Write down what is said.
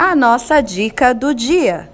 a nossa dica do dia.